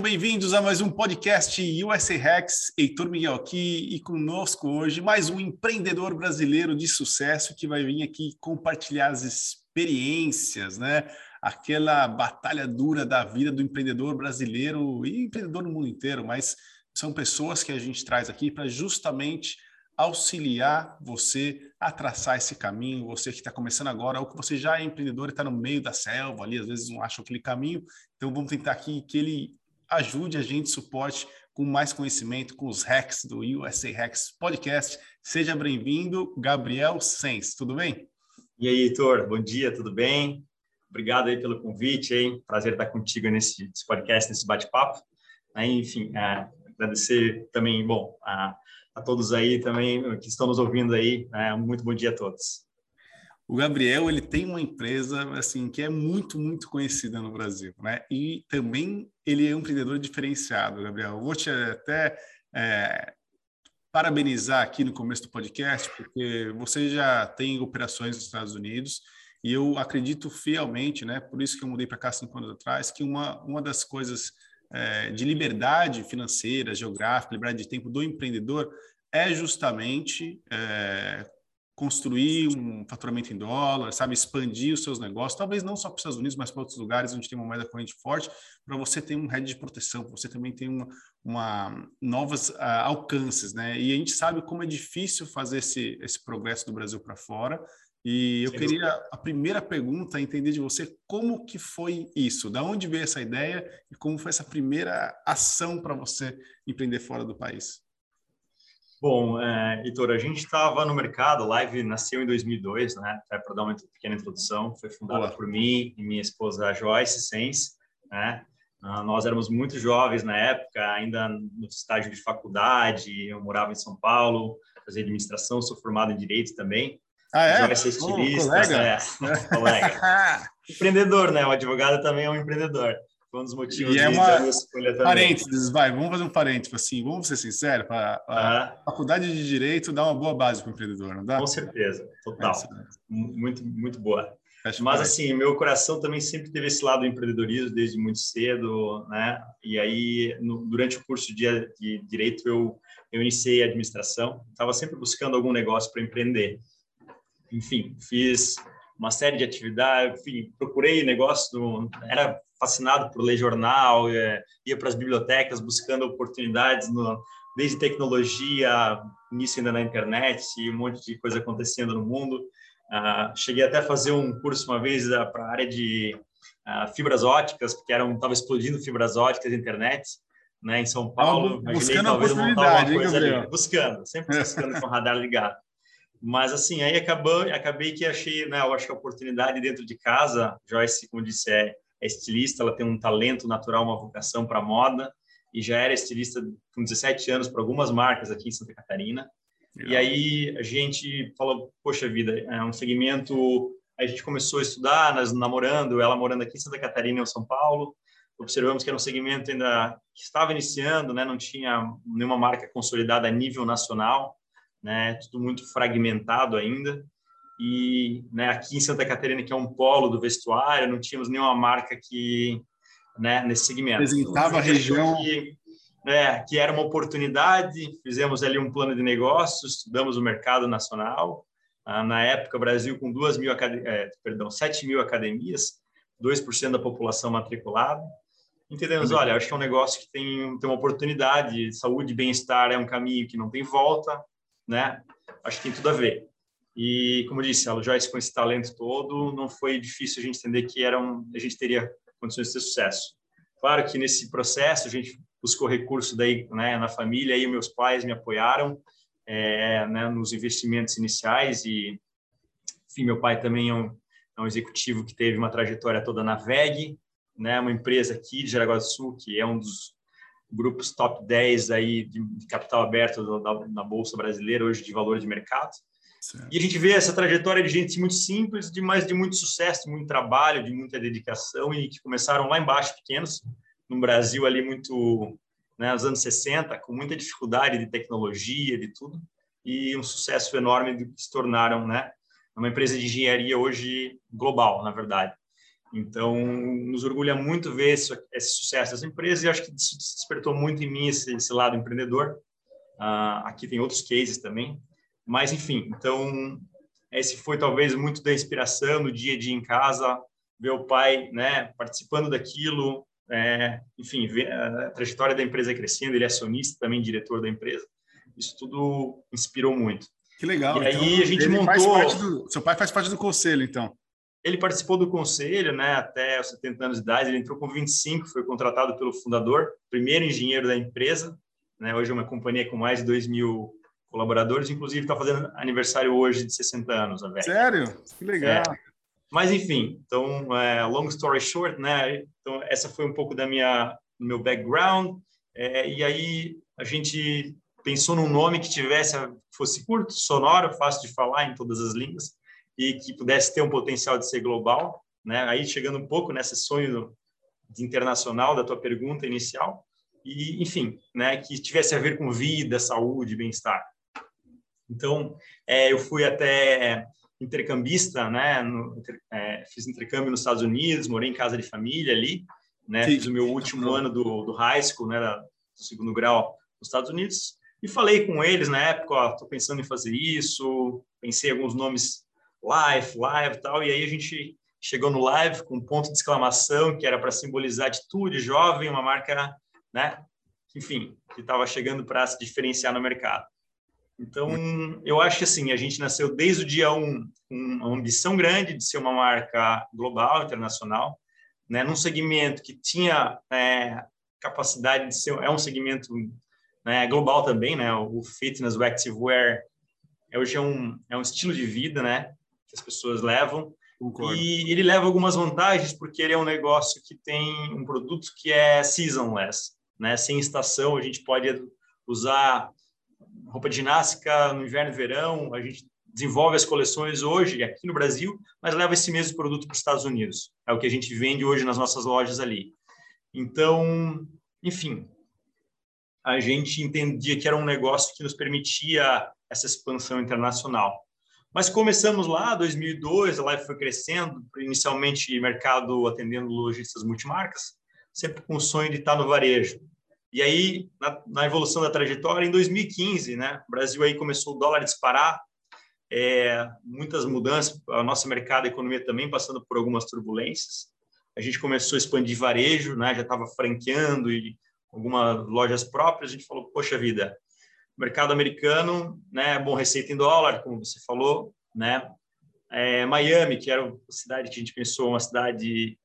Sejam bem-vindos a mais um podcast USA Hacks. Heitor Miguel aqui e conosco hoje mais um empreendedor brasileiro de sucesso que vai vir aqui compartilhar as experiências, né? Aquela batalha dura da vida do empreendedor brasileiro e empreendedor no mundo inteiro, mas são pessoas que a gente traz aqui para justamente auxiliar você a traçar esse caminho, você que está começando agora, ou que você já é empreendedor e está no meio da selva ali, às vezes não acha aquele caminho, então vamos tentar aqui que ele ajude a gente, suporte com mais conhecimento, com os hacks do USA Hacks Podcast. Seja bem-vindo, Gabriel Sens, tudo bem? E aí, Heitor, bom dia, tudo bem? Obrigado aí pelo convite, hein? Prazer estar contigo nesse, nesse podcast, nesse bate-papo. Enfim, é, agradecer também, bom, a, a, todos aí também que estão nos ouvindo aí. É, muito bom dia a todos. O Gabriel ele tem uma empresa assim que é muito muito conhecida no Brasil, né? E também ele é um empreendedor diferenciado, Gabriel. Eu vou te até é, parabenizar aqui no começo do podcast, porque você já tem operações nos Estados Unidos e eu acredito fielmente, né? Por isso que eu mudei para cá cinco anos atrás, que uma uma das coisas é, de liberdade financeira, geográfica, liberdade de tempo do empreendedor é justamente é, construir um faturamento em dólar, sabe, expandir os seus negócios, talvez não só para os Estados Unidos, mas para outros lugares onde tem uma moeda corrente forte, para você ter um rede de proteção, você também tem uma, uma novas uh, alcances, né? E a gente sabe como é difícil fazer esse, esse progresso do Brasil para fora. E eu Sim. queria a primeira pergunta entender de você como que foi isso, da onde veio essa ideia e como foi essa primeira ação para você empreender fora do país. Bom, é, Heitor, a gente estava no mercado, a Live nasceu em 2002, né? Para dar uma pequena introdução, foi fundada Boa. por mim e minha esposa Joyce Sens, né? Uh, nós éramos muito jovens na época, ainda no estágio de faculdade, eu morava em São Paulo, fazia administração, sou formado em Direito também. Ah, é? Joyce é estilista, oh, colega. É, colega. Empreendedor, né? O advogado também é um empreendedor. Foi um dos motivos e é uma. Parênteses, vai, vamos fazer um parênteses assim, vamos ser sinceros, a, a ah. faculdade de Direito dá uma boa base para o empreendedor, não dá? Com certeza, total. É muito, muito boa. Acho Mas, assim, meu coração também sempre teve esse lado do empreendedorismo desde muito cedo, né? E aí, no, durante o curso de, de Direito, eu, eu iniciei a administração. Estava sempre buscando algum negócio para empreender. Enfim, fiz uma série de atividades, enfim, procurei negócio, era fascinado por ler jornal, é, ia para as bibliotecas buscando oportunidades, no, desde tecnologia, início ainda na internet, um monte de coisa acontecendo no mundo. Uh, cheguei até a fazer um curso uma vez uh, para a área de uh, fibras óticas, porque estava explodindo fibras óticas na internet, né, em São Paulo. Imaginei, buscando talvez, oportunidade, hein, ali, buscando, sempre buscando com o radar ligado. Mas assim, aí acabou, acabei que achei, né, eu acho que a oportunidade dentro de casa, Joyce, como disse, é, é estilista, ela tem um talento natural, uma vocação para moda e já era estilista com 17 anos para algumas marcas aqui em Santa Catarina. Legal. E aí a gente falou, poxa vida, é um segmento. A gente começou a estudar, nós namorando, ela morando aqui em Santa Catarina, em São Paulo. Observamos que era um segmento ainda que estava iniciando, né? Não tinha nenhuma marca consolidada a nível nacional né? Tudo muito fragmentado ainda. E né, aqui em Santa Catarina, que é um polo do vestuário, não tínhamos nenhuma marca que, né, nesse segmento. Apresentava a região. Que, é, que era uma oportunidade, fizemos ali um plano de negócios, estudamos o mercado nacional. Ah, na época, Brasil com duas mil, é, perdão, 7 mil academias, 2% da população matriculada. Entendemos, olha, acho que é um negócio que tem, tem uma oportunidade, saúde e bem-estar é um caminho que não tem volta, né? Acho que tem tudo a ver. E, como disse, a Joyce com esse talento todo, não foi difícil a gente entender que era um, a gente teria condições de ter sucesso. Claro que nesse processo a gente buscou recurso daí, né, na família, e meus pais me apoiaram é, né, nos investimentos iniciais e, enfim, meu pai também é um, é um executivo que teve uma trajetória toda na VEG, né, uma empresa aqui de Jaraguá do Sul, que é um dos grupos top 10 aí de, capital aberto da, na Bolsa Brasileira, hoje de valor de mercado. Certo. E a gente vê essa trajetória de gente muito simples, de mais de muito sucesso, muito trabalho, de muita dedicação e que começaram lá embaixo, pequenos, no Brasil ali muito, né, nos anos 60, com muita dificuldade de tecnologia, de tudo, e um sucesso enorme do que se tornaram, né, uma empresa de engenharia hoje global, na verdade. Então, nos orgulha muito ver esse, esse sucesso das empresas e acho que despertou muito em mim esse, esse lado empreendedor. Uh, aqui tem outros cases também, mas enfim, então esse foi talvez muito da inspiração no dia a dia em casa, ver o pai, né, participando daquilo, é, enfim, ver a trajetória da empresa crescendo, ele é acionista, também diretor da empresa. Isso tudo inspirou muito. Que legal. E então, aí a gente montou. Do, seu pai faz parte do conselho, então. Ele participou do conselho, né, até os 70 anos de idade. Ele entrou com 25, foi contratado pelo fundador, primeiro engenheiro da empresa. Né, hoje é uma companhia com mais de 2 mil colaboradores, inclusive está fazendo aniversário hoje de 60 anos. A Sério? Que legal. É. Mas enfim, então, é, long story short, né? Então essa foi um pouco da minha meu background. É, e aí a gente pensou num nome que tivesse fosse curto, sonoro, fácil de falar em todas as línguas e que pudesse ter um potencial de ser global, né? Aí chegando um pouco nesse sonho de internacional da tua pergunta inicial e enfim, né? Que tivesse a ver com vida, saúde, bem-estar. Então, é, eu fui até intercambista, né? No, é, fiz intercâmbio nos Estados Unidos, morei em casa de família ali, né? Sim. Fiz o meu último ano do, do high school, né? Do segundo grau nos Estados Unidos e falei com eles na época, ó, tô pensando em fazer isso, pensei em alguns nomes live, live e tal, e aí a gente chegou no live com um ponto de exclamação que era para simbolizar atitude jovem, uma marca, né? Enfim, que estava chegando para se diferenciar no mercado. Então, eu acho que assim, a gente nasceu desde o dia 1 um, com uma ambição grande de ser uma marca global, internacional, né, num segmento que tinha é, capacidade de ser, é um segmento né, global também, né, o fitness, o activewear, é hoje é um, é um estilo de vida, né, que as pessoas levam, Concordo. E ele leva algumas vantagens porque ele é um negócio que tem um produto que é seasonless, né? Sem estação, a gente pode usar roupa de ginástica no inverno e verão, a gente desenvolve as coleções hoje aqui no Brasil, mas leva esse mesmo produto para os Estados Unidos. É o que a gente vende hoje nas nossas lojas ali. Então, enfim, a gente entendia que era um negócio que nos permitia essa expansão internacional. Mas começamos lá, 2002, a Live foi crescendo, inicialmente mercado atendendo lojistas multimarcas, sempre com o sonho de estar no varejo. E aí, na, na, evolução da trajetória, em 2015, né, o Brasil aí começou o dólar a disparar, é, muitas mudanças, a nossa mercado, a economia também passando por algumas turbulências. A gente começou a expandir varejo, né, já estava franqueando e algumas lojas próprias. A gente falou, poxa vida, mercado americano, né, bom receita em dólar, como você falou, né, é, Miami, que era a cidade que a gente pensou, uma cidade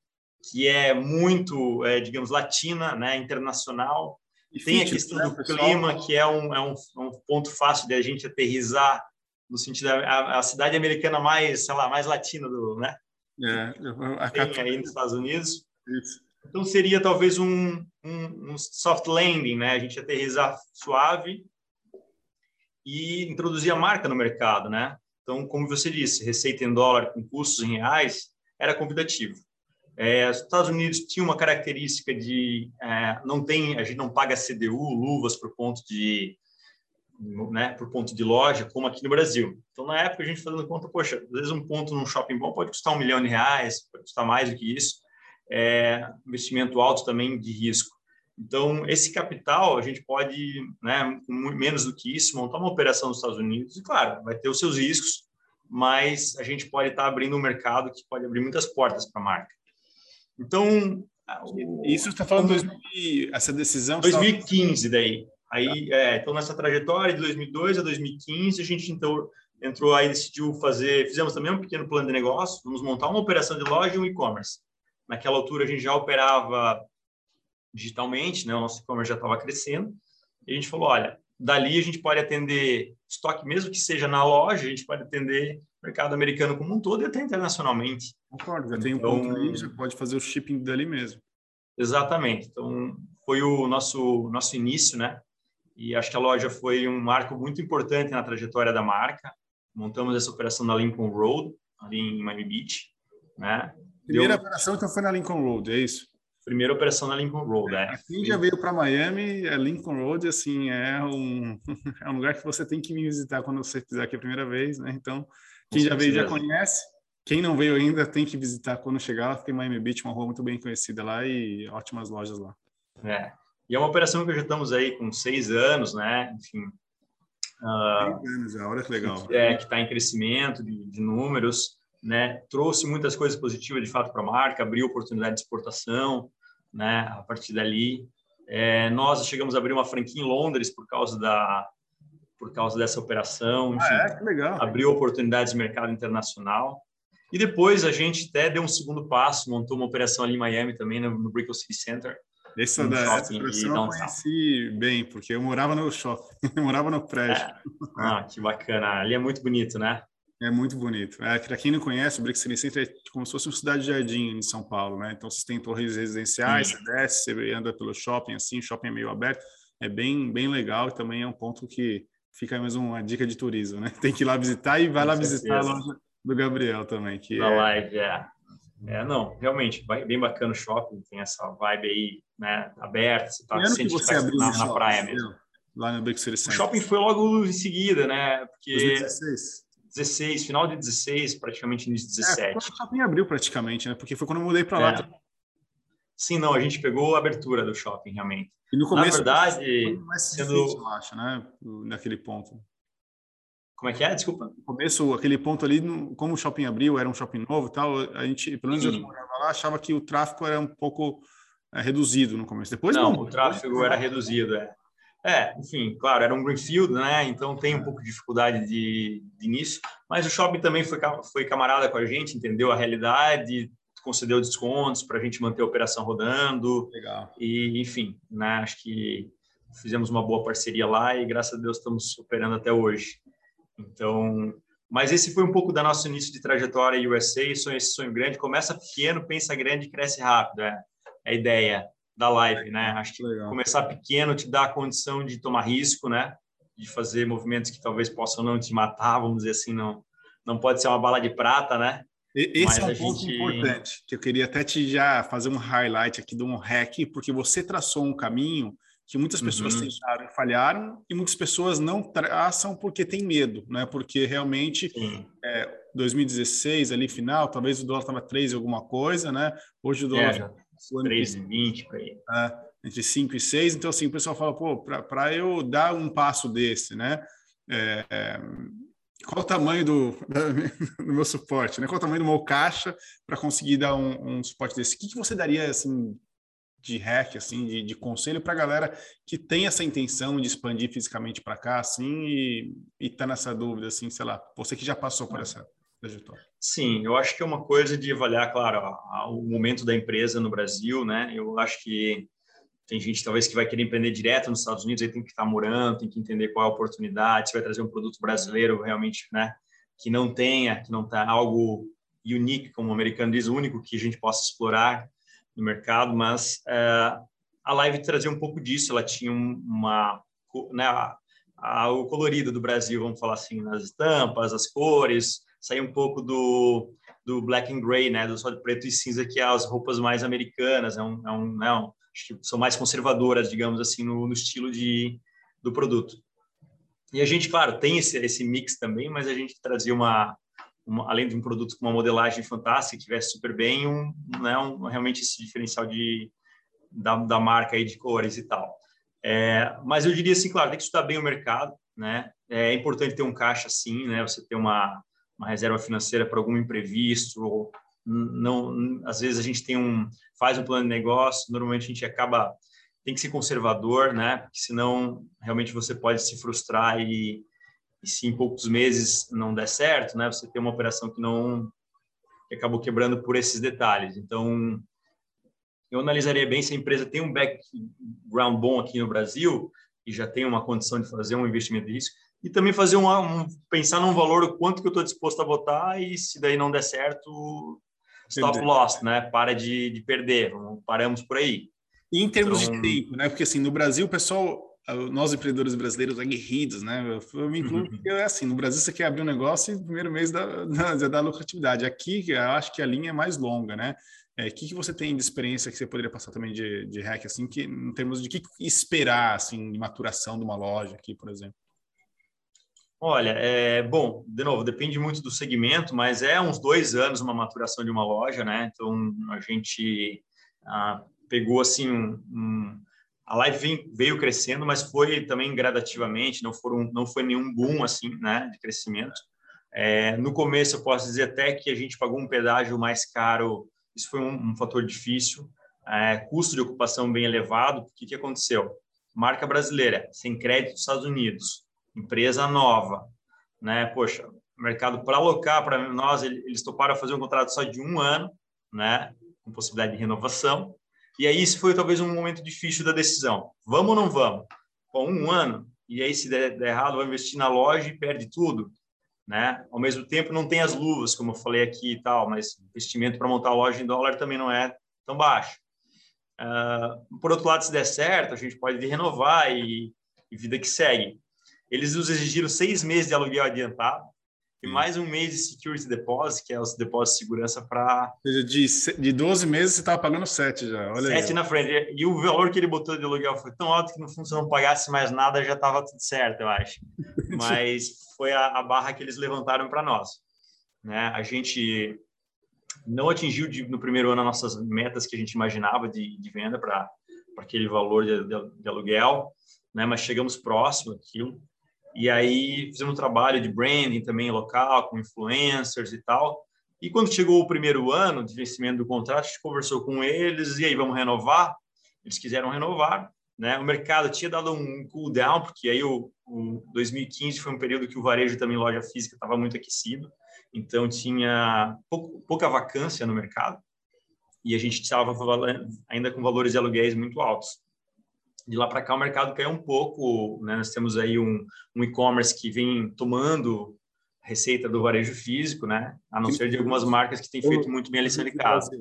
que é muito, é, digamos, latina, né, internacional. E Tem a questão né, do clima, que é um, é um, é um, ponto fácil de a gente aterrizar no sentido da a, cidade americana mais, sei lá, mais latina do, né? É, a Tem aí nos Estados Unidos. Isso. Então seria talvez um, um, um soft landing, né? A gente aterrizar suave e introduzir a marca no mercado, né? Então, como você disse, receita em dólar com custos em reais era convidativo. É, os Estados Unidos tinha uma característica de é, não tem, a gente não paga CDU, luvas por ponto de, né, por ponto de loja, como aqui no Brasil. Então, na época, a gente fazendo conta, poxa, às vezes um ponto num shopping bom pode custar um milhão de reais, pode custar mais do que isso. É, investimento alto também de risco. Então, esse capital, a gente pode, né, menos do que isso, montar uma operação nos Estados Unidos, e claro, vai ter os seus riscos, mas a gente pode estar abrindo um mercado que pode abrir muitas portas para a marca. Então. Isso está falando 2000, essa decisão. 2015, daí. Aí, é, então, nessa trajetória de 2002 a 2015, a gente então, entrou aí, decidiu fazer. Fizemos também um pequeno plano de negócio, vamos montar uma operação de loja e um e-commerce. Naquela altura, a gente já operava digitalmente, né? o nosso e-commerce já estava crescendo. E a gente falou: olha, dali a gente pode atender estoque, mesmo que seja na loja, a gente pode atender mercado americano como um todo e até internacionalmente. Concordo, já tem um então, ponto ali, já pode fazer o shipping dali mesmo. Exatamente. Então, foi o nosso, nosso início, né? E acho que a loja foi um marco muito importante na trajetória da marca. Montamos essa operação na Lincoln Road, ali em Miami Beach, né? Primeira Deu... operação, então, foi na Lincoln Road, é isso? Primeira operação na Lincoln Road, é. Quem já veio para Miami, é Lincoln Road, assim, é um, é um lugar que você tem que me visitar quando você fizer aqui a primeira vez, né? Então, quem já veio já conhece. quem não veio ainda tem que visitar quando chegar. Tem Miami Beach, uma rua muito bem conhecida lá e ótimas lojas lá. É. E é uma operação que já estamos aí com seis anos, né? Enfim. Uh, seis anos já, olha que legal. É, que está em crescimento de, de, números, né? Trouxe muitas coisas positivas de fato para a marca, abriu oportunidade de exportação, né? A partir dali. É, nós chegamos a abrir uma franquia em Londres por causa da por causa dessa operação, enfim, ah, é? que legal. abriu oportunidades de mercado internacional. E depois a gente até deu um segundo passo, montou uma operação ali em Miami também, no, no Brickell City Center. Essa, da, essa operação eu conheci bem, porque eu morava no shopping, eu morava no prédio. É. Ah, que bacana. Ali é muito bonito, né? É muito bonito. É, Para quem não conhece, o Brick City Center é como se fosse uma cidade de jardim em São Paulo, né? Então, você tem torres residenciais, Sim. você desce, você anda pelo shopping, assim, o shopping é meio aberto. É bem, bem legal e também é um ponto que fica mais uma dica de turismo, né? Tem que ir lá visitar e vai Com lá certeza. visitar a loja do Gabriel também. Que Na é... live, é. É, não, realmente, bem bacana o shopping, tem essa vibe aí, né, aberta, você tá sente que você tá abriu na, na praia mesmo. Lá no Big City. O shopping foi logo em seguida, né, porque... 2016. 16, final de 16, praticamente início de 17. É, o shopping abriu praticamente, né, porque foi quando eu mudei para lá. É. Sim, não, a gente pegou a abertura do shopping, realmente. E no começo, Na verdade, mais sendo... eu acho, né, naquele ponto. Como é que é? Desculpa. No começo, aquele ponto ali, como o shopping abriu, era um shopping novo e tal, a gente, pelo menos Sim. eu morava lá, achava que o tráfego era um pouco é, reduzido no começo. Depois não, não o tráfego era reduzido, é. É, enfim, claro, era um greenfield, né? Então tem um pouco de dificuldade de, de início, mas o shopping também foi, foi camarada com a gente, entendeu a realidade, concedeu descontos para a gente manter a operação rodando. Legal. E, enfim, né? Acho que fizemos uma boa parceria lá e graças a Deus estamos operando até hoje. Então, mas esse foi um pouco da nosso início de trajetória USA, sonho, esse sonho grande, começa pequeno, pensa grande, cresce rápido, é, é a ideia da live, né? Acho que Legal. começar pequeno te dá a condição de tomar risco, né? De fazer movimentos que talvez possam não te matar, vamos dizer assim, não, não pode ser uma bala de prata, né? Esse Mas é um ponto gente... importante, que eu queria até te já fazer um highlight aqui de um hack, porque você traçou um caminho que muitas pessoas uhum. tentaram e falharam, e muitas pessoas não traçam porque tem medo, né? Porque realmente, é, 2016, ali final, talvez o dólar estava 3 e alguma coisa, né? Hoje o dólar... É, 3,20 para aí. É, entre 5 e 6, então assim, o pessoal fala, pô, para eu dar um passo desse, né? É, é, qual o tamanho do, do, meu suporte, né? Qual o tamanho do meu caixa para conseguir dar um, um, suporte desse? O que, que você daria, assim, de hack, assim, de, de conselho para a galera que tem essa intenção de expandir fisicamente para cá, assim, e, está nessa dúvida, assim, sei lá, você que já passou por essa trajetória. Sim, eu acho que é uma coisa de avaliar, claro, o momento da empresa no Brasil, né? Eu acho que tem gente talvez que vai querer empreender direto nos Estados Unidos, aí tem que estar morando, tem que entender qual é a oportunidade, se vai trazer um produto brasileiro realmente, né? Que não tenha, que não está algo unique, como o americano diz, único que a gente possa explorar no mercado, mas é, a live trazia um pouco disso. Ela tinha uma, né, o colorido do Brasil, vamos falar assim, nas estampas, as cores, sair um pouco do, do black and gray, né, do só de preto e cinza, que é as roupas mais americanas, é um, é um, né, um são mais conservadoras, digamos assim, no, no estilo de, do produto. E a gente, claro, tem esse, esse mix também, mas a gente trazia uma, uma, além de um produto com uma modelagem fantástica, que tivesse super bem, um, né, um, realmente esse diferencial de, da, da marca aí de cores e tal. É, mas eu diria assim, claro, tem que estudar bem o mercado, né? É importante ter um caixa assim, né? Você ter uma, uma reserva financeira para algum imprevisto, não, às vezes a gente tem um faz um plano de negócio, normalmente a gente acaba tem que ser conservador, né? Porque senão realmente você pode se frustrar e e se em poucos meses não der certo, né, você tem uma operação que não que acabou quebrando por esses detalhes. Então, eu analisaria bem se a empresa tem um background bom aqui no Brasil e já tem uma condição de fazer um investimento disso e também fazer um, um pensar num valor quanto que eu estou disposto a botar e se daí não der certo stop loss, né? Para de, de perder, paramos por aí. E em termos então... de tempo, né? Porque assim no Brasil o pessoal nós empreendedores brasileiros aguerridos, né? Eu me incluo porque é assim, no Brasil você quer abrir um negócio e no primeiro mês da, da, da lucratividade. Aqui eu acho que a linha é mais longa, né? O é, que, que você tem de experiência que você poderia passar também de, de hack, assim, que, em termos de que esperar, assim, de maturação de uma loja aqui, por exemplo? Olha, é bom, de novo, depende muito do segmento, mas é uns dois anos uma maturação de uma loja, né? Então a gente ah, pegou assim um, um, a live veio crescendo, mas foi também gradativamente, não foram, não foi nenhum boom assim, né, de crescimento. É, no começo eu posso dizer até que a gente pagou um pedágio mais caro, isso foi um, um fator difícil. É, custo de ocupação bem elevado. O que, que aconteceu? Marca brasileira, sem crédito dos Estados Unidos, empresa nova, né? Poxa, mercado para alocar para nós, eles toparam fazer um contrato só de um ano, né? Com possibilidade de renovação. E aí esse foi talvez um momento difícil da decisão. Vamos ou não vamos? Bom, um ano. E aí se der, der errado, vai investir na loja e perde tudo, né? Ao mesmo tempo não tem as luvas, como eu falei aqui e tal, mas investimento para montar a loja em dólar também não é tão baixo. Uh, por outro lado, se der certo, a gente pode renovar e, e vida que segue. Eles nos exigiram seis meses de aluguel adiantado e mais um mês de security deposit, que é os depósitos de segurança para. De, de 12 meses você estava pagando 7 já. Olha 7 na frente. E o valor que ele botou de aluguel foi tão alto que no fundo, se não pagasse mais nada, já estava tudo certo, eu acho. Mas foi a, a barra que eles levantaram para nós. Né? A gente não atingiu de, no primeiro ano as nossas metas que a gente imaginava de, de venda para aquele valor de, de, de, aluguel, né? mas chegamos próximo daquilo. E aí fizemos um trabalho de branding também local, com influencers e tal. E quando chegou o primeiro ano de vencimento do contrato, a gente conversou com eles, e aí, vamos renovar? Eles quiseram renovar, né? O mercado tinha dado um cool down, porque aí o, o 2015 foi um período que o varejo também, loja física, estava muito aquecido então tinha pouco, pouca vacância no mercado e a gente estava ainda com valores de aluguéis muito altos. De lá para cá o mercado caiu um pouco, né? nós temos aí um, um e-commerce que vem tomando receita do varejo físico, né? A não ser de algumas marcas que têm feito muito bem a lição de casa.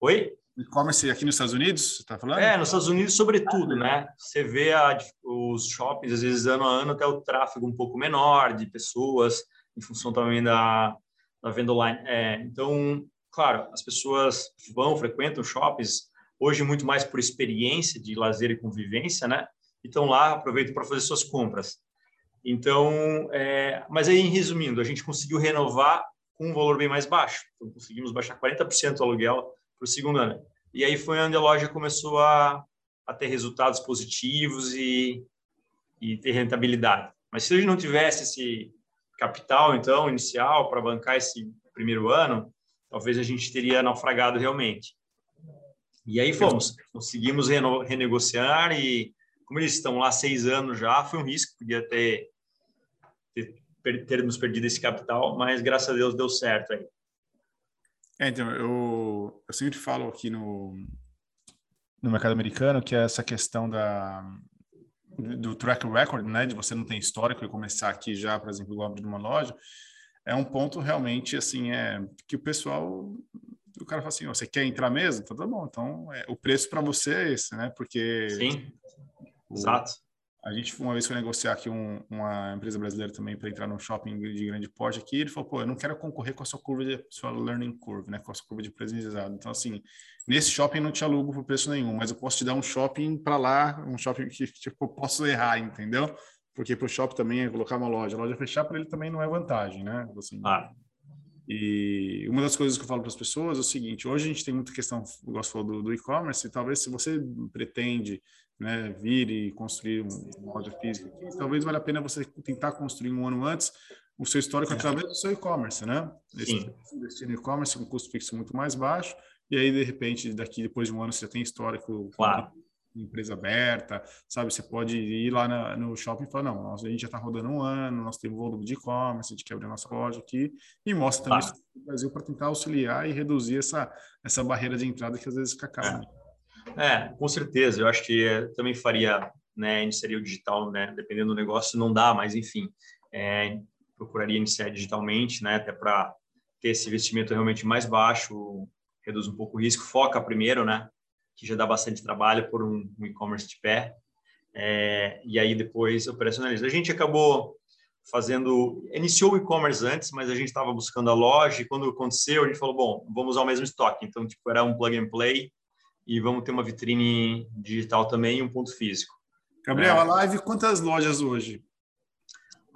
Oi? E-commerce aqui nos Estados Unidos, você está falando? É, nos Estados Unidos, sobretudo, ah, né? Você vê a, os shoppings, às vezes, ano a ano, até o tráfego um pouco menor de pessoas, em função também da, da venda online. É, então, claro, as pessoas vão, frequentam shoppings, hoje muito mais por experiência de lazer e convivência, né? Então lá aproveitam para fazer suas compras. Então, é, mas aí, resumindo, a gente conseguiu renovar com um valor bem mais baixo. Então, conseguimos baixar 40% o aluguel para o segundo ano. E aí foi onde a loja começou a, a ter resultados positivos e, e ter rentabilidade. Mas se a gente não tivesse esse, capital, então, inicial para bancar esse primeiro ano, talvez a gente teria naufragado realmente. E aí fomos, conseguimos renegociar e, como eles estão lá seis anos já, foi um risco, podia ter, ter termos perdido esse capital, mas graças a Deus deu certo aí. É, então, eu, eu sempre falo aqui no, no mercado americano que essa questão da, do track record, né, de você não ter histórico e começar aqui já, por exemplo, igual abrir uma loja, é um ponto realmente assim é que o pessoal o cara fala assim, você quer entrar mesmo? Então tá bom, então é, o preço para você é esse, né? Porque sim, o, exato. A gente uma vez foi negociar aqui um, uma empresa brasileira também para entrar num shopping de grande porte aqui. Ele falou, pô, eu não quero concorrer com a sua curva de sua learning curve, né? Com a sua curva de aprendizado. Então, assim, nesse shopping não te alugo por preço nenhum, mas eu posso te dar um shopping para lá, um shopping que tipo, eu posso errar, entendeu? Porque para o shopping também é colocar uma loja, a loja fechar para ele também não é vantagem, né? Assim, ah. E uma das coisas que eu falo para as pessoas é o seguinte: hoje a gente tem muita questão, eu gosto falou do, do e-commerce, e talvez se você pretende né, vir e construir uma loja física aqui, talvez valha a pena você tentar construir um ano antes o seu histórico é. através do seu e-commerce, né? Sim. Investir no e-commerce com um custo fixo muito mais baixo, e aí, de repente, daqui depois de um ano, você já tem histórico claro. Empresa aberta, sabe? Você pode ir lá na, no shopping e falar, não, a gente já está rodando um ano, nós temos volume de e-commerce, a gente quer abrir a nossa loja aqui, e mostra também isso no Brasil para tentar auxiliar e reduzir essa, essa barreira de entrada que às vezes fica cara. É. É, com certeza. Eu acho que é, também faria, né, iniciaria o digital, né, dependendo do negócio, não dá, mas enfim, é, procuraria iniciar digitalmente, né, até para ter esse investimento realmente mais baixo, reduz um pouco o risco, foca primeiro, né, que já dá bastante trabalho por um, um e-commerce de pé, é, e aí depois operacionaliza. A gente acabou fazendo, iniciou o e-commerce antes, mas a gente estava buscando a loja e quando aconteceu a gente falou, bom, vamos usar o mesmo estoque. Então, tipo, era um plug and play e vamos ter uma vitrine digital também e um ponto físico. Gabriel, é. a live, quantas lojas hoje?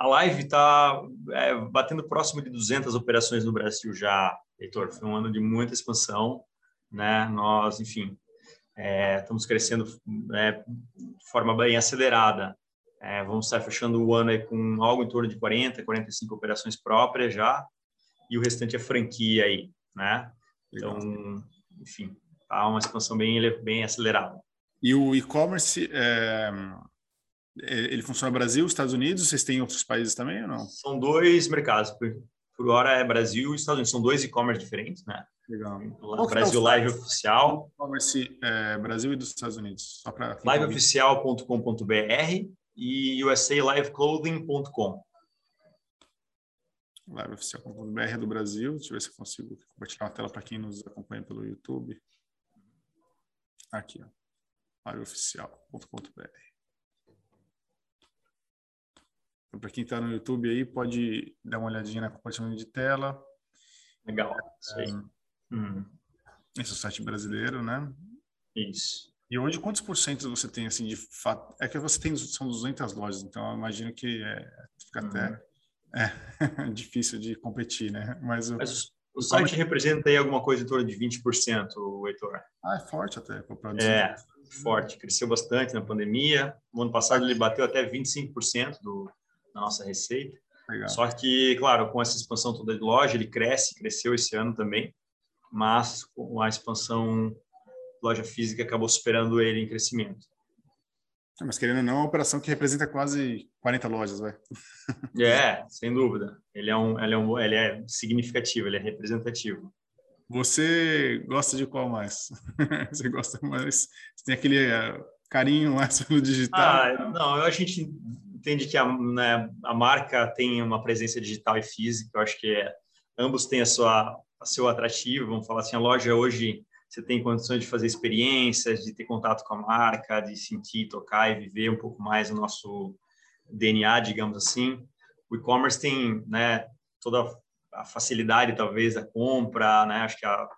a live está é, batendo próximo de 200 operações no Brasil já, Heitor. Foi um ano de muita expansão, né? Nós, enfim, é, estamos crescendo é, de forma bem acelerada. É, vamos estar fechando o ano com algo em torno de 40, 45 operações próprias já, e o restante é franquia aí, né? Então, enfim, tá uma expansão bem, bem acelerada. E o e-commerce, é, é... ele funciona no Brasil, Estados Unidos? Vocês têm outros países também ou não? São dois mercados. Por, por hora é Brasil e Estados Unidos. São dois e-commerce diferentes, né? Legal. Lá, Brasil Live Oficial. É, Brasil e dos Estados Unidos. Só para liveoficial.com.br e usaliveclothing.com. Liveoficial.com.br é do Brasil. Deixa eu ver se eu consigo compartilhar uma tela para quem nos acompanha pelo YouTube. Aqui, ó. liveoficial.com.br. Então, para quem está no YouTube aí, pode dar uma olhadinha na compartilhamento de tela. Legal, isso aí. Hum. Esse é o site brasileiro, né? Isso. E hoje, quantos por cento você tem, assim, de fato? É que você tem, são 200 lojas, então eu imagino que é, fica uhum. até é, difícil de competir, né? Mas o, Mas o site representa aí alguma coisa em torno de 20%, Heitor. Ah, é forte até. É, forte. Cresceu bastante na pandemia. No ano passado ele bateu até 25% do, da nossa receita. Legal. Só que, claro, com essa expansão toda de loja, ele cresce, cresceu esse ano também, mas com a expansão loja física acabou superando ele em crescimento. É, mas querendo ou não, é uma operação que representa quase 40 lojas, vai. É, sem dúvida. Ele é um, ele é um, ele é significativo, ele é representativo. Você gosta de qual mais? Você gosta mais? Você tem aquele uh, carinho mais pelo digital? Ah, não, a gente entende que a, né, a marca tem uma presença digital e física. Eu acho que é, ambos têm a sua, a seu atrativo. Vamos falar assim, a loja hoje você tem condições de fazer experiências, de ter contato com a marca, de sentir, tocar e viver um pouco mais o nosso DNA, digamos assim. O e-commerce tem, né, toda a facilidade talvez da compra, né? Acho que a, a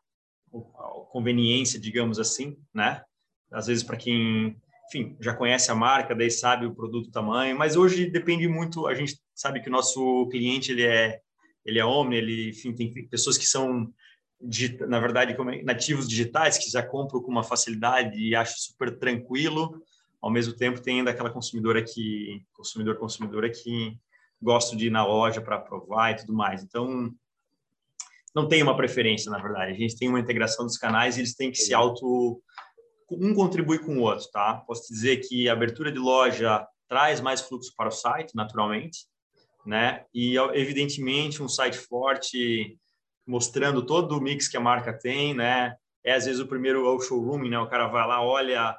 conveniência, digamos assim, né? Às vezes para quem, enfim, já conhece a marca, daí sabe o produto, o tamanho, mas hoje depende muito, a gente sabe que o nosso cliente ele é ele é homem, ele, enfim, tem pessoas que são na verdade, é, nativos digitais que já compram com uma facilidade e acho super tranquilo. Ao mesmo tempo, tem ainda aquela consumidora que, consumidor, consumidora que gosta de ir na loja para provar e tudo mais. Então, não tem uma preferência, na verdade. A gente tem uma integração dos canais e eles têm que se auto um contribui com o outro, tá? Posso dizer que a abertura de loja traz mais fluxo para o site, naturalmente, né? E evidentemente um site forte mostrando todo o mix que a marca tem, né? É às vezes o primeiro ao showroom, né? O cara vai lá, olha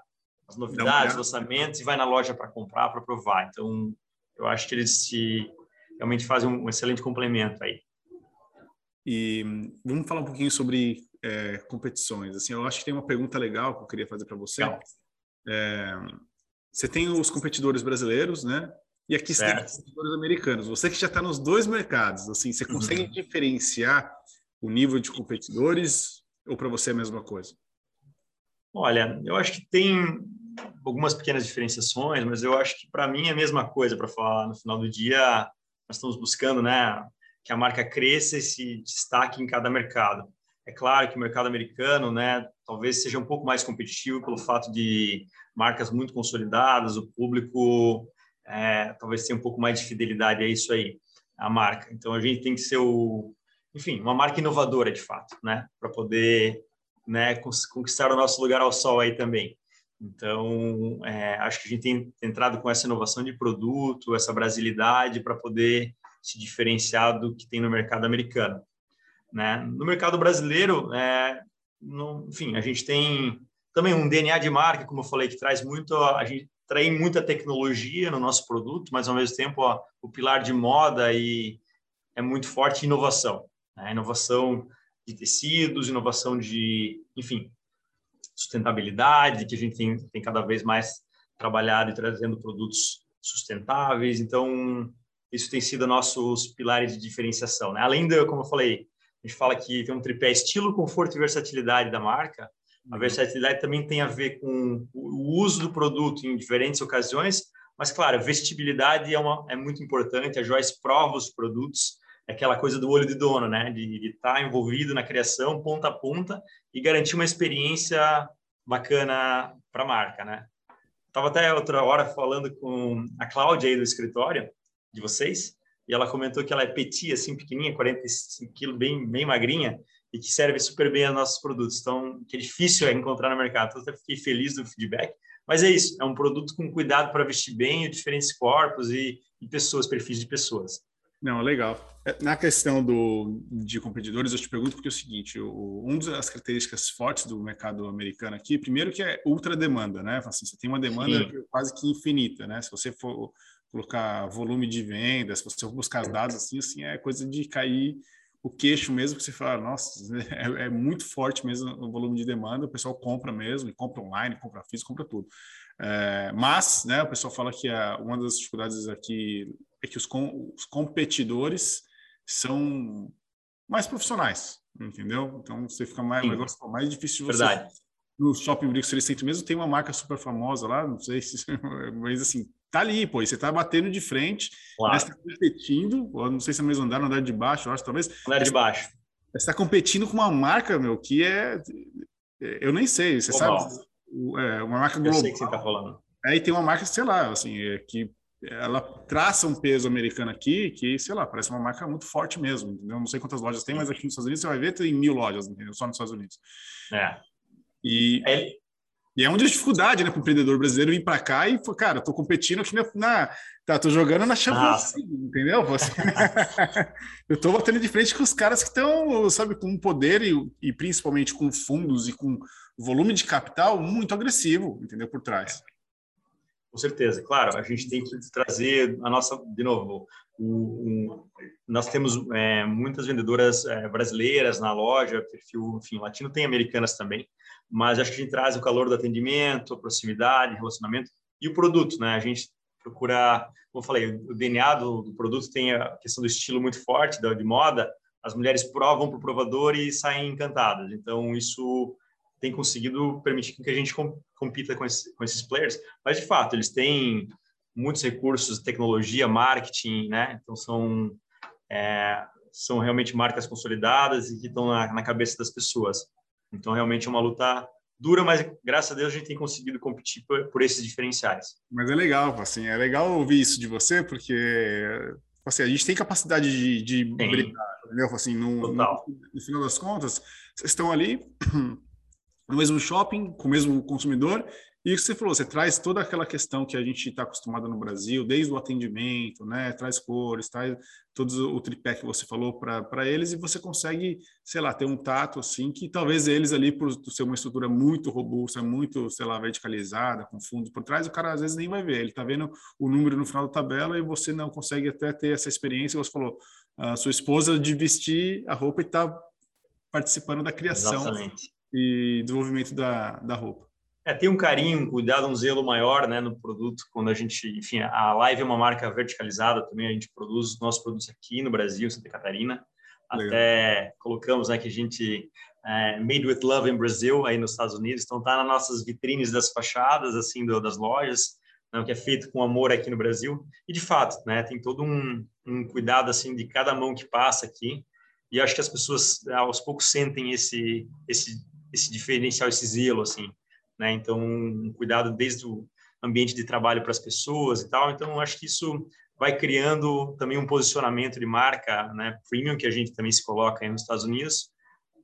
as novidades, lançamentos e vai na loja para comprar, para provar. Então, eu acho que eles se realmente fazem um excelente complemento aí. E vamos falar um pouquinho sobre é, competições. Assim, eu acho que tem uma pergunta legal que eu queria fazer para você. É, você tem os competidores brasileiros, né? E aqui você tem competidores americanos. Você que já está nos dois mercados, assim, você consegue uhum. diferenciar o nível de competidores ou para você é a mesma coisa? Olha, eu acho que tem algumas pequenas diferenciações, mas eu acho que para mim é a mesma coisa para falar no final do dia. Nós estamos buscando, né, que a marca cresça e se destaque em cada mercado. É claro que o mercado americano, né, talvez seja um pouco mais competitivo pelo fato de marcas muito consolidadas, o público é, talvez tenha um pouco mais de fidelidade a isso aí, a marca. Então a gente tem que ser o, enfim, uma marca inovadora de fato, né, para poder, né, conquistar o nosso lugar ao sol aí também. Então, é, acho que a gente tem entrado com essa inovação de produto, essa brasilidade para poder se diferenciar do que tem no mercado americano. Né? No mercado brasileiro, é, no, enfim, a gente tem também um DNA de marca, como eu falei, que traz muito, a gente traz muita tecnologia no nosso produto, mas ao mesmo tempo ó, o pilar de moda e é muito forte inovação. Né? Inovação de tecidos, inovação de, enfim, sustentabilidade, que a gente tem, tem cada vez mais trabalhado e trazendo produtos sustentáveis. Então, isso tem sido nossos pilares de diferenciação. Né? Além de, como eu falei, a gente fala que tem um tripé estilo, conforto e versatilidade da marca. A uhum. versatilidade também tem a ver com o uso do produto em diferentes ocasiões, Mas, claro, vestibilidade é, uma, é muito importante. A Joyce prova os produtos, é aquela coisa do olho de dono, né? De estar tá envolvido na criação, ponta a ponta, e garantir uma experiência bacana para a marca, né? Estava até outra hora falando com a Cláudia aí do escritório de vocês, e ela comentou que ela é petit, assim, pequenininha, 45 quilos, bem, bem magrinha, e que serve super bem a nossos produtos. Então, que é difícil encontrar no mercado. Então, eu fiquei feliz do feedback. Mas é isso, é um produto com cuidado para vestir bem diferentes corpos e, e, pessoas, perfis de pessoas. Não, legal. É, na questão do, de competidores, eu te pergunto porque é o seguinte, o, uma das características fortes do mercado americano aqui, primeiro que é ultra demanda, né? Assim, você tem uma demanda Sim. quase que infinita, né? Se você for colocar volume de vendas, se você for buscar dados assim, assim é coisa de cair o queixo mesmo, que você fala, nossa, é, é, muito forte mesmo o volume de demanda, o pessoal compra mesmo, compra online, compra físico, compra tudo. É, mas, né, o pessoal fala que a, uma das dificuldades aqui é que os, com, os competidores são mais profissionais, entendeu? Então você fica mais, mais, mais difícil de você. Verdade. No Shopping Bricks Eles Center mesmo tem uma marca super famosa lá, não sei se, mas assim, tá ali, pô, e você tá batendo de frente, claro. você tá competindo, não sei se é mesmo andar, no andar de baixo, eu acho, talvez. Andar de baixo. Você tá competindo com uma marca, meu, que é. Eu nem sei, você Global. sabe? É, uma marca global. Eu sei que você tá falando. Aí tem uma marca, sei lá, assim, é, que ela traça um peso americano aqui, que, sei lá, parece uma marca muito forte mesmo, entendeu? Não sei quantas lojas tem, mas aqui nos Estados Unidos você vai ver, tem mil lojas, entendeu? Só nos Estados Unidos. É. E, é, e é uma dificuldade, né, para o empreendedor brasileiro vir para cá e, cara, tô competindo aqui na, na tá, tô jogando na Champions League, entendeu? Você, eu tô batendo de frente com os caras que estão, sabe, com poder e, e, principalmente com fundos e com volume de capital muito agressivo, entendeu, por trás. Com certeza, claro, a gente tem que trazer a nossa, de novo, o, nós temos é, muitas vendedoras é, brasileiras na loja, perfil, enfim, latino tem americanas também, mas acho que a gente traz o calor do atendimento, a proximidade, relacionamento e o produto, né? A gente procura, como eu falei, o DNA do, do produto tem a questão do estilo muito forte, da, de moda, as mulheres provam para o provador e saem encantadas. Então, isso tem conseguido permitir que a gente compita com, esse, com esses players, mas, de fato, eles têm muitos recursos, tecnologia, marketing, né? Então, são, é, são realmente marcas consolidadas e que estão na, na cabeça das pessoas. Então, realmente é uma luta dura, mas graças a Deus a gente tem conseguido competir por, por esses diferenciais. Mas é legal, assim, é legal ouvir isso de você, porque assim, a gente tem capacidade de, de brincar, entendeu? Assim, no, no, no, final das contas, vocês estão ali no mesmo shopping, com o mesmo consumidor, e o que você falou, você traz toda aquela questão que a gente está acostumado no Brasil, desde o atendimento, né? Traz cores, traz todo o tripé que você falou para eles e você consegue, sei lá, ter um tato assim que talvez eles ali, por ser uma estrutura muito robusta, muito, sei lá, verticalizada, com fundo por trás, o cara às vezes nem vai ver. Ele está vendo o número no final da tabela e você não consegue até ter essa experiência. Você falou, a sua esposa de vestir a roupa e está participando da criação Exatamente. e desenvolvimento da, da roupa. É, tem um carinho, um cuidado, um zelo maior né, no produto. Quando a gente, enfim, a Live é uma marca verticalizada também, a gente produz os nossos produtos aqui no Brasil, Santa Catarina. Legal. Até colocamos né, que a gente é, made with love in Brazil aí nos Estados Unidos, então tá nas nossas vitrines das fachadas assim do, das lojas, né, que é feito com amor aqui no Brasil. E de fato, né, tem todo um, um cuidado assim de cada mão que passa aqui. E acho que as pessoas aos poucos sentem esse esse esse diferencial, esse zelo assim né? Então, um cuidado desde o ambiente de trabalho para as pessoas e tal. Então, acho que isso vai criando também um posicionamento de marca, né, premium que a gente também se coloca aí nos Estados Unidos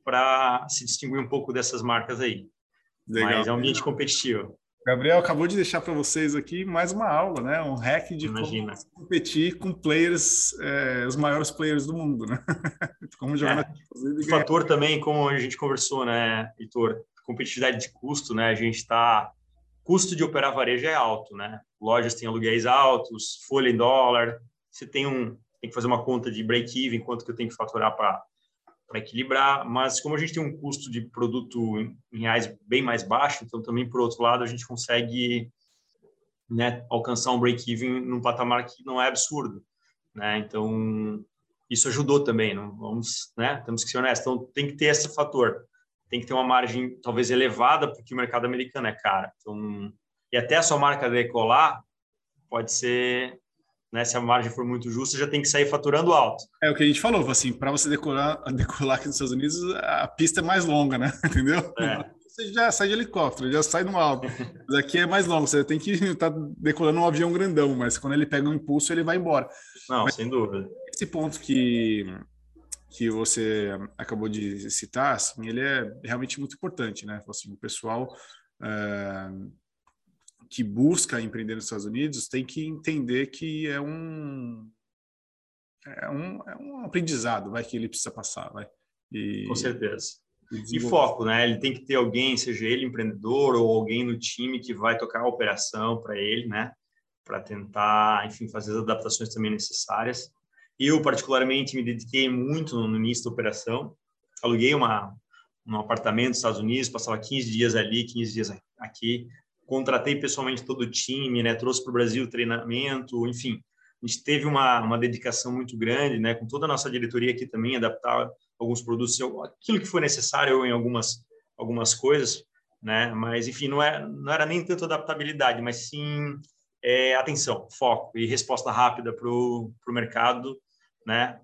para se distinguir um pouco dessas marcas aí. Legal. Mas é um ambiente competitivo. Gabriel acabou de deixar para vocês aqui mais uma aula, né? Um hack de Imagina. como competir com players, é, os maiores players do mundo, né? como jogar é. O fator também, como a gente conversou, né, Heitor? Competitividade de custo, né? A gente está custo de operar varejo é alto, né? Lojas têm aluguéis altos, folha em dólar, você tem um tem que fazer uma conta de break-even, quanto que eu tenho que faturar para para equilibrar, mas como a gente tem um custo de produto em reais bem mais baixo, então também por outro lado a gente consegue né, alcançar um break-even num patamar que não é absurdo, né? Então isso ajudou também, não vamos, né? Temos que ser honestos, então tem que ter esse fator tem que ter uma margem talvez elevada, porque o mercado americano é caro. Então, e até a sua marca decolar, pode ser né? Se a margem for muito justa, já tem que sair faturando alto. É o que a gente falou, assim, para você decolar, decolar aqui nos Estados Unidos, a pista é mais longa, né? Entendeu? É. Você já sai de helicóptero, já sai no alto. Mas aqui é mais longo, você tem que estar tá decolando um avião grandão, mas quando ele pega um impulso, ele vai embora. Não, mas, sem dúvida. Esse ponto que, que você acabou de citar, assim, ele é realmente muito importante, né? Assim, o pessoal é, que busca empreender nos Estados Unidos tem que entender que é um é um, é um aprendizado, vai que ele precisa passar, vai. E, Com certeza. E, e foco, né? Ele tem que ter alguém, seja ele empreendedor ou alguém no time que vai tocar a operação para ele, né? Para tentar, enfim, fazer as adaptações também necessárias. Eu, particularmente, me dediquei muito no início da operação. Aluguei uma, um apartamento nos Estados Unidos, passava 15 dias ali, 15 dias aqui, contratei pessoalmente todo o time, né? Trouxe para o Brasil treinamento, enfim. A gente teve uma, uma dedicação muito grande, né? Com toda a nossa diretoria aqui também, adaptar alguns produtos, aquilo que foi necessário em algumas, algumas coisas, né? Mas, enfim, não, é, não era nem tanto adaptabilidade, mas sim é, atenção, foco e resposta rápida para o mercado, né?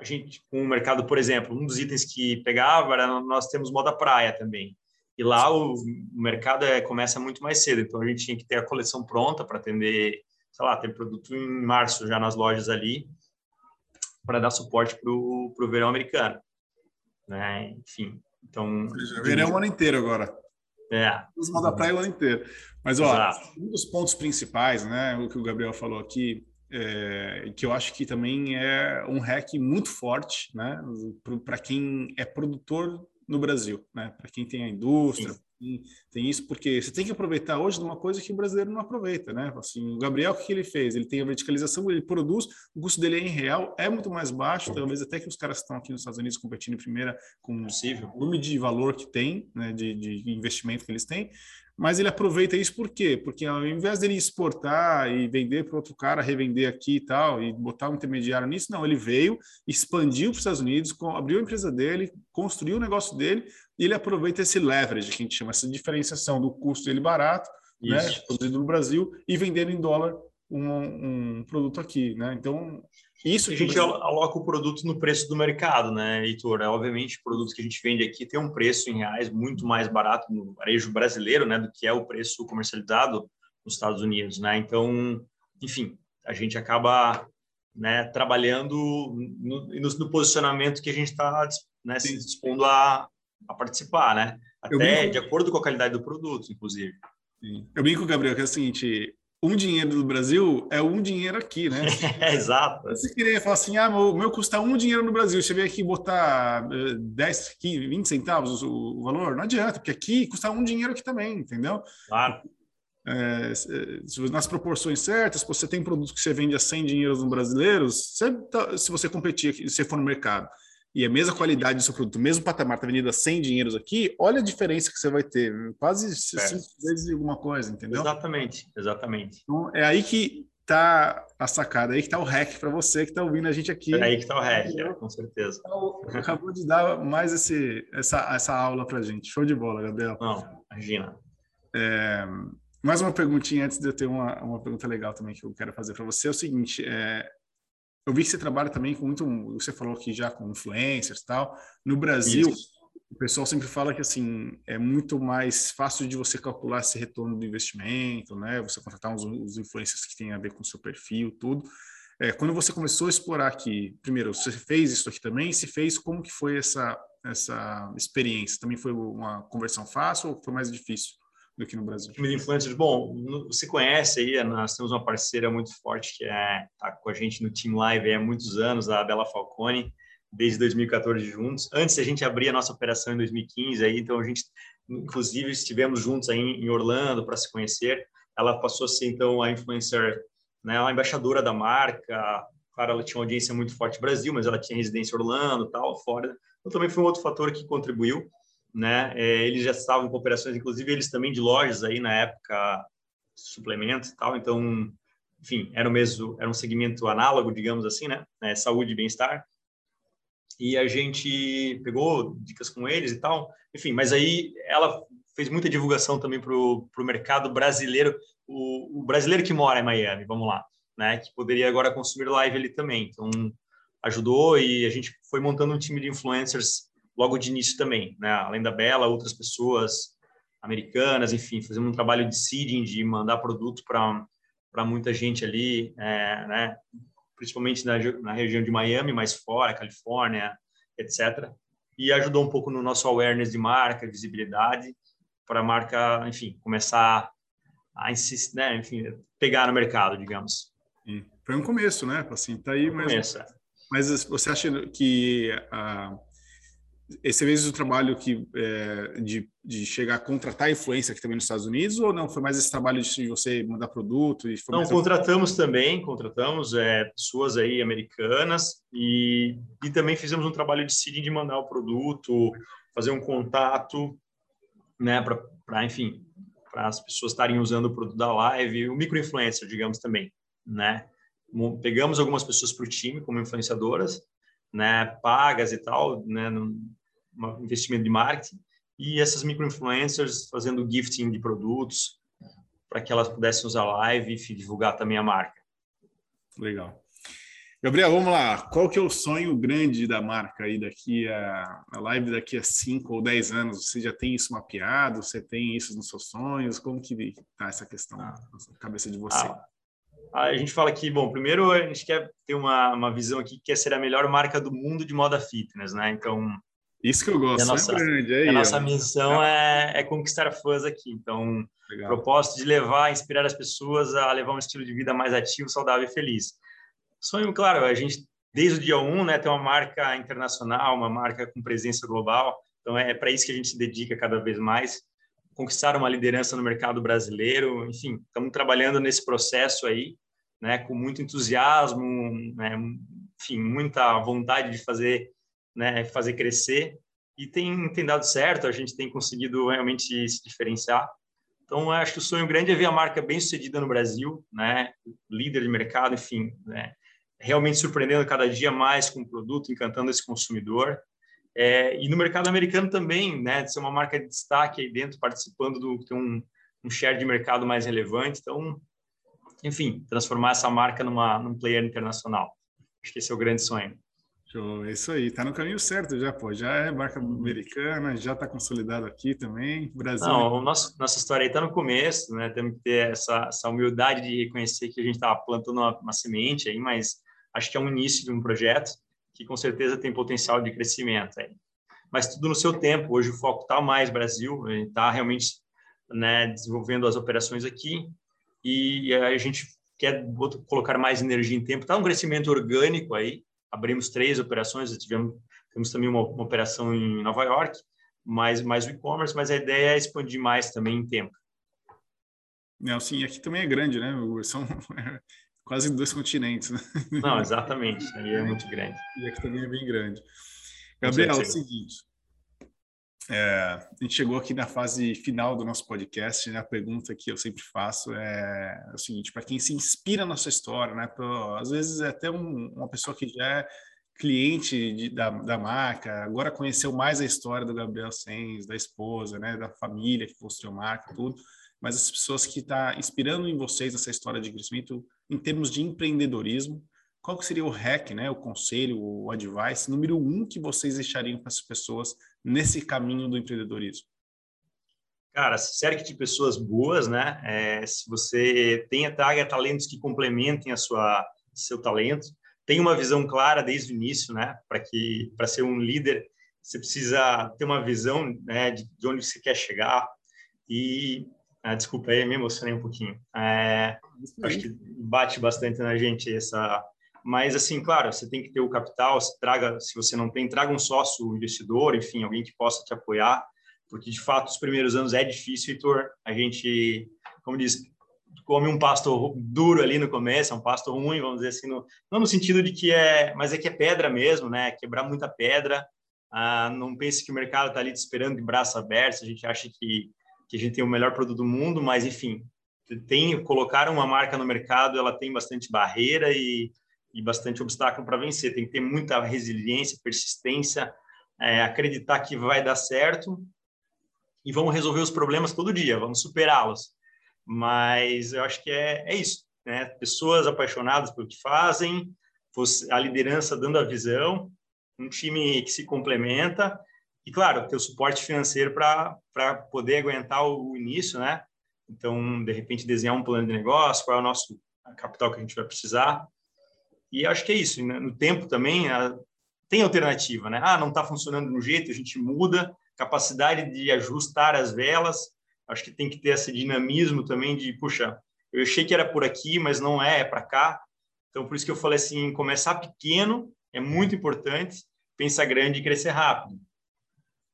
A gente, com o mercado, por exemplo, um dos itens que pegava era nós temos moda praia também. E lá o mercado é, começa muito mais cedo, então a gente tinha que ter a coleção pronta para atender, sei lá, ter produto em março já nas lojas ali, para dar suporte para o verão americano. Né? Enfim, então... Verão o ano inteiro agora. É. Usamos da praia o ano inteiro. Mas, ó, Exato. um dos pontos principais, né, o que o Gabriel falou aqui, é, que eu acho que também é um hack muito forte, né, para quem é produtor no Brasil, né? Para quem tem a indústria, tem isso, porque você tem que aproveitar hoje de uma coisa que o brasileiro não apoveita, né? Assim, o Gabriel, o que ele fez? Ele tem a verticalização, ele produz, o custo dele é em real, é muito mais baixo, talvez até que os caras estão aqui nos Estados Unidos competindo em primeira com o volume de valor que tem, né? De, de investimento que eles têm, mas ele aproveita isso por quê? Porque ao invés dele exportar e vender para outro cara, revender aqui e tal, e botar um intermediário nisso, não, ele veio, expandiu para os Estados Unidos, abriu a empresa dele, construiu o negócio dele, e ele aproveita esse leverage, que a gente chama essa diferenciação do custo dele barato, né, produzido no Brasil, e vendendo em dólar um, um produto aqui, né? Então, isso a gente aloca o produto no preço do mercado, né, Heitor? É, obviamente, produtos que a gente vende aqui tem um preço em reais muito mais barato no varejo brasileiro, né, do que é o preço comercializado nos Estados Unidos, né? Então, enfim, a gente acaba né, trabalhando no, no, no posicionamento que a gente está né, se dispondo a, a participar, né? Até de acordo com a qualidade do produto, inclusive. Sim. Eu brinco, Gabriel, que é o seguinte: um dinheiro do Brasil é um dinheiro aqui, né? É, exato. Você queria falar assim, ah, meu, meu custa um dinheiro no Brasil, você vem aqui botar 10, 15, 20 centavos o, o, valor, não adianta, porque aqui custa um dinheiro aqui também, entendeu? Claro. É, nas proporções certas, se você tem produtos que você vende a 100 dinheiros no brasileiros, você, tá, se você competir, se você for no mercado, e a mesma qualidade do seu produto, o mesmo patamar está vendido a 100 dinheiros aqui, olha a diferença que você vai ter, quase cinco vezes alguma coisa, entendeu? Exatamente, exatamente. Então, é aí que tá a sacada, é aí que tá o hack para você que está ouvindo a gente aqui. É aí que tá o hack, é, com certeza. Então, acabou de dar mais esse, essa, essa aula para gente. Show de bola, Gabriel. Não, imagina. É, mais uma perguntinha antes de eu ter uma, uma pergunta legal também que eu quero fazer para você. É o seguinte, é, eu vi que você trabalha também com muito, você falou aqui já com influencers e tal. No Brasil, Isso. o pessoal sempre fala que assim é muito mais fácil de você calcular esse retorno do investimento, né? Você contratar uns, uns influencers que têm a ver com o seu perfil, tudo. É, quando você começou a explorar aqui, primeiro, você fez isso aqui também? Se fez, como que foi essa essa experiência? Também foi uma conversão fácil ou foi mais difícil? Do que no Brasil. Time de influencers, bom, você conhece aí, nós temos uma parceira muito forte que é tá com a gente no Team Live há muitos anos, a Bela Falcone, desde 2014 juntos. Antes a gente abrir a nossa operação em 2015 aí, então a gente inclusive estivemos juntos aí em Orlando para se conhecer. Ela passou a ser então a influencer, né, a embaixadora da marca. Claro, ela tinha uma audiência muito forte no Brasil, mas ela tinha residência em Orlando, tal, fora. Então também foi um outro fator que contribuiu né? É, eles já estavam com operações, inclusive eles também de lojas aí na época, suplementos e tal. Então, enfim, era o mesmo, era um segmento análogo, digamos assim, né? É, saúde e bem-estar. E a gente pegou dicas com eles e tal. Enfim, mas aí ela fez muita divulgação também para o mercado brasileiro, o, o, brasileiro que mora em Miami, vamos lá, né? Que poderia agora consumir live ali também. Então, ajudou e a gente foi montando um time de influencers logo de início também, né? Além da Bela, outras pessoas americanas, enfim, fazendo um trabalho de seeding, de mandar produto para para muita gente ali, é, né? Principalmente na, na região de Miami, mais fora, Califórnia, etc. E ajudou um pouco no nosso awareness de marca, visibilidade, para a marca, enfim, começar a insistir, né? Enfim, pegar no mercado, digamos. Foi um começo, né? Assim, tá aí, mas, começo, é. mas você acha que a esse vezes o trabalho que é, de, de chegar a contratar influência aqui também nos Estados Unidos ou não? Foi mais esse trabalho de você mandar produto e não contratamos também contratamos é, pessoas aí americanas e, e também fizemos um trabalho de seeding de mandar o produto fazer um contato né para enfim para as pessoas estarem usando o produto da live o micro influencer digamos também né? Pegamos algumas pessoas para o time como influenciadoras né, pagas e tal, né, um investimento de marketing, e essas micro-influencers fazendo gifting de produtos para que elas pudessem usar live e divulgar também a marca. Legal. Gabriel, vamos lá. Qual que é o sonho grande da marca aí daqui a, a live daqui a 5 ou 10 anos? Você já tem isso mapeado? Você tem isso nos seus sonhos? Como que está essa questão ah. na cabeça de você? Ah, a gente fala que, bom, primeiro a gente quer ter uma, uma visão aqui que quer ser a melhor marca do mundo de moda fitness, né? Então, isso que eu gosto, a nossa, é grande, aí, a nossa missão é, é, conquistar fãs aqui. Então, Legal. propósito de levar, inspirar as pessoas a levar um estilo de vida mais ativo, saudável e feliz. Sonho, claro, a gente desde o dia 1, um, né, ter uma marca internacional, uma marca com presença global. Então, é para isso que a gente se dedica cada vez mais conquistar uma liderança no mercado brasileiro. Enfim, estamos trabalhando nesse processo aí né, com muito entusiasmo, né, enfim, muita vontade de fazer, né, fazer crescer e tem, tem dado certo, a gente tem conseguido realmente se diferenciar. Então, acho que o sonho grande é ver a marca bem sucedida no Brasil, né, líder de mercado, enfim, né, realmente surpreendendo cada dia mais com o produto, encantando esse consumidor. É, e no mercado americano também, né, de ser uma marca de destaque aí dentro, participando do ter um, um share de mercado mais relevante. Então, enfim, transformar essa marca numa, num player internacional. Acho que esse é o grande sonho. Show, é isso aí, tá no caminho certo já, pô, já é marca americana, já está consolidado aqui também, Brasil. Não, nosso, nossa história aí está no começo, né, temos que ter essa, essa humildade de reconhecer que a gente está plantando uma, uma, semente aí, mas acho que é um início de um projeto que com certeza tem potencial de crescimento aí. Mas tudo no seu tempo, hoje o foco está mais Brasil, a gente está realmente né, desenvolvendo as operações aqui, e a gente quer colocar mais energia em tempo. Está um crescimento orgânico aí. Abrimos três operações, tivemos temos também uma, uma operação em Nova York, mais mais o e-commerce, mas a ideia é expandir mais também em tempo. Não, sim, aqui também é grande, né? São quase dois continentes. Né? Não, exatamente. Aí é muito grande. E aqui também é bem grande. Gabriel, é o seguinte. É, a gente chegou aqui na fase final do nosso podcast, né? A pergunta que eu sempre faço é, o seguinte: para quem se inspira na sua história, né? Pra, às vezes é até um, uma pessoa que já é cliente de, da, da marca, agora conheceu mais a história do Gabriel Sens, da esposa, né? Da família que construiu a marca, tudo. Mas as pessoas que estão tá inspirando em vocês essa história de crescimento em termos de empreendedorismo, qual que seria o hack, né? O conselho, o advice número um que vocês deixariam para as pessoas nesse caminho do empreendedorismo? Cara, cerque de pessoas boas, né? É, se você tem traga talentos que complementem a sua seu talento, tem uma visão clara desde o início, né? Para que para ser um líder você precisa ter uma visão, né? De, de onde você quer chegar e ah, desculpa aí, me emocionei um pouquinho. É, acho que bate bastante na gente essa mas, assim, claro, você tem que ter o capital, se, traga, se você não tem, traga um sócio investidor, enfim, alguém que possa te apoiar, porque, de fato, os primeiros anos é difícil, Heitor. A gente, como diz, come um pasto duro ali no começo, é um pasto ruim, vamos dizer assim, no, não no sentido de que é, mas é que é pedra mesmo, né? Quebrar muita pedra. Ah, não pense que o mercado está ali te esperando de braços abertos. A gente acha que, que a gente tem o melhor produto do mundo, mas enfim, tem colocar uma marca no mercado, ela tem bastante barreira e e bastante obstáculo para vencer. Tem que ter muita resiliência, persistência, é, acreditar que vai dar certo e vamos resolver os problemas todo dia, vamos superá-los. Mas eu acho que é, é isso, né? Pessoas apaixonadas pelo que fazem, a liderança dando a visão, um time que se complementa e, claro, ter o suporte financeiro para poder aguentar o, início, né? Então, de repente, desenhar um plano de negócio, qual é o nosso capital que a gente vai precisar. E acho que é isso. Né? No tempo também, a, tem alternativa, né? Ah, não está funcionando um jeito, a gente muda, capacidade de ajustar as velas. Acho que tem que ter esse dinamismo também de, puxa, eu achei que era por aqui, mas não é, é para cá. Então, por isso que eu falei assim, começar pequeno é muito importante, pensar grande e crescer rápido.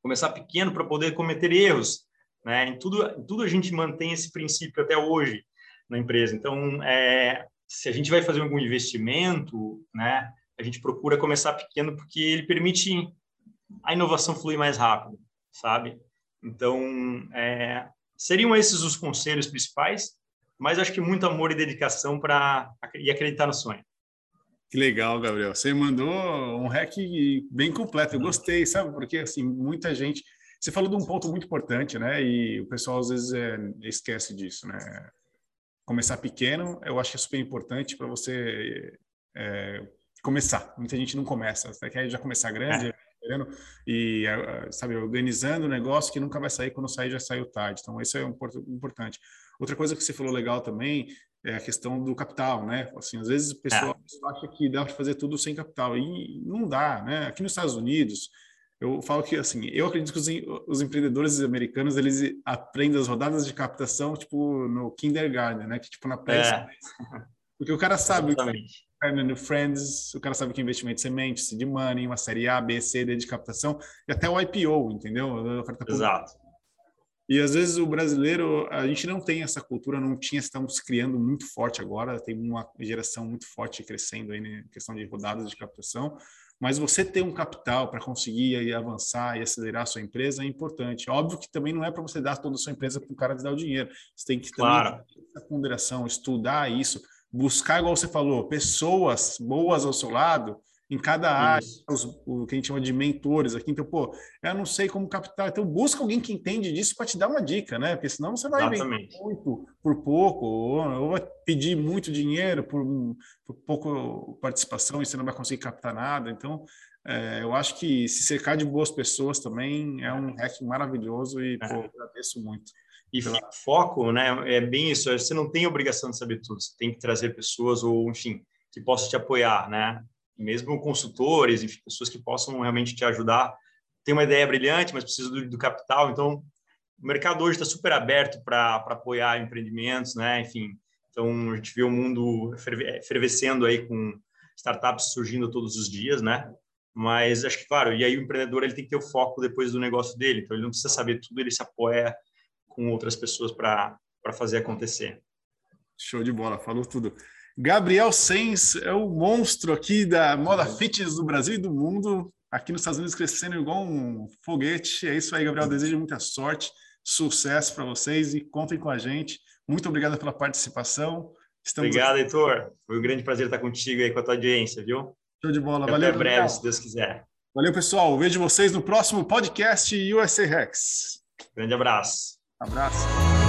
Começar pequeno para poder cometer erros, né? Em tudo, em tudo a gente mantém esse princípio até hoje na empresa. Então, é, se a gente vai fazer algum investimento, né? A gente procura começar pequeno porque ele permite a inovação fluir mais rápido, sabe? Então, é, seriam esses os conselhos principais, mas acho que muito amor e dedicação para e acreditar no sonho. Que legal, Gabriel. Você mandou um hack bem completo. Eu gostei, sabe? Porque assim, muita gente. Você falou de um ponto muito importante, né? E o pessoal às vezes é, esquece disso, né? Começar pequeno, eu acho que é super importante para você é, começar. Muita gente não começa, você quer já começar grande, é. e sabe organizando o negócio que nunca vai sair quando sair já saiu tarde. Então isso é um importante. Outra coisa que você falou legal também é a questão do capital, né? Assim, às vezes o pessoal, é. acha que dá para fazer tudo sem capital e não dá, né? Aqui nos Estados Unidos, eu falo que assim, eu acredito que os, os, empreendedores americanos eles aprendem as rodadas de captação tipo no kindergarten, né? Que tipo na pré é. porque o cara sabe Exatamente. no Friends, o cara sabe que investimento semente, seed money, uma série A, B, C, D de captação e até o IPO, entendeu? O tá Exato. E às vezes o brasileiro, a gente não tem essa cultura, não tinha, estamos criando muito forte agora, tem uma geração muito forte crescendo aí na questão de rodadas de captação, mas você ter um capital para conseguir avançar e acelerar a sua empresa é importante. Óbvio que também não é para você dar toda a sua empresa para o cara te dar o dinheiro. Você tem que claro. ter ponderação, estudar isso, buscar, igual você falou, pessoas boas ao seu lado em cada área, os, o que a gente chama de mentores aqui. Então, pô, eu não sei como captar. Então, busca alguém que entende disso para te dar uma dica, né? Porque senão você vai Exatamente. muito por pouco, ou, ou, vai pedir muito dinheiro por, por pouco participação e você não vai conseguir captar nada. Então, é, eu acho que se cercar de boas pessoas também é um hack maravilhoso e, é. pô, agradeço muito. E pela... foco, né? É bem isso. Você não tem obrigação de saber tudo. Você tem que trazer pessoas ou, enfim, que possam te apoiar, né? Mesmo consultores, enfim, pessoas que possam realmente te ajudar. Tem uma ideia brilhante, mas precisa do, do capital. Então, o mercado hoje está super aberto para apoiar empreendimentos, né? Enfim, então a gente vê o mundo fervescendo aí com startups surgindo todos os dias, né? Mas acho que, claro, e aí o empreendedor ele tem que ter o foco depois do negócio dele. Então, ele não precisa saber tudo, ele se apoia com outras pessoas para fazer acontecer. Show de bola, falou tudo. Gabriel Sens é o monstro aqui da moda fitness do Brasil e do mundo, aqui nos Estados Unidos crescendo igual um foguete. É isso aí, Gabriel. Desejo muita sorte, sucesso para vocês e contem com a gente. Muito obrigado pela participação. Estamos obrigado, aqui. Heitor. Foi um grande prazer estar contigo aí com a tua audiência, viu? Show de bola. Até Valeu. Até breve, se Deus quiser. Valeu, pessoal. Vejo vocês no próximo podcast USA Rex. Grande abraço. Abraço.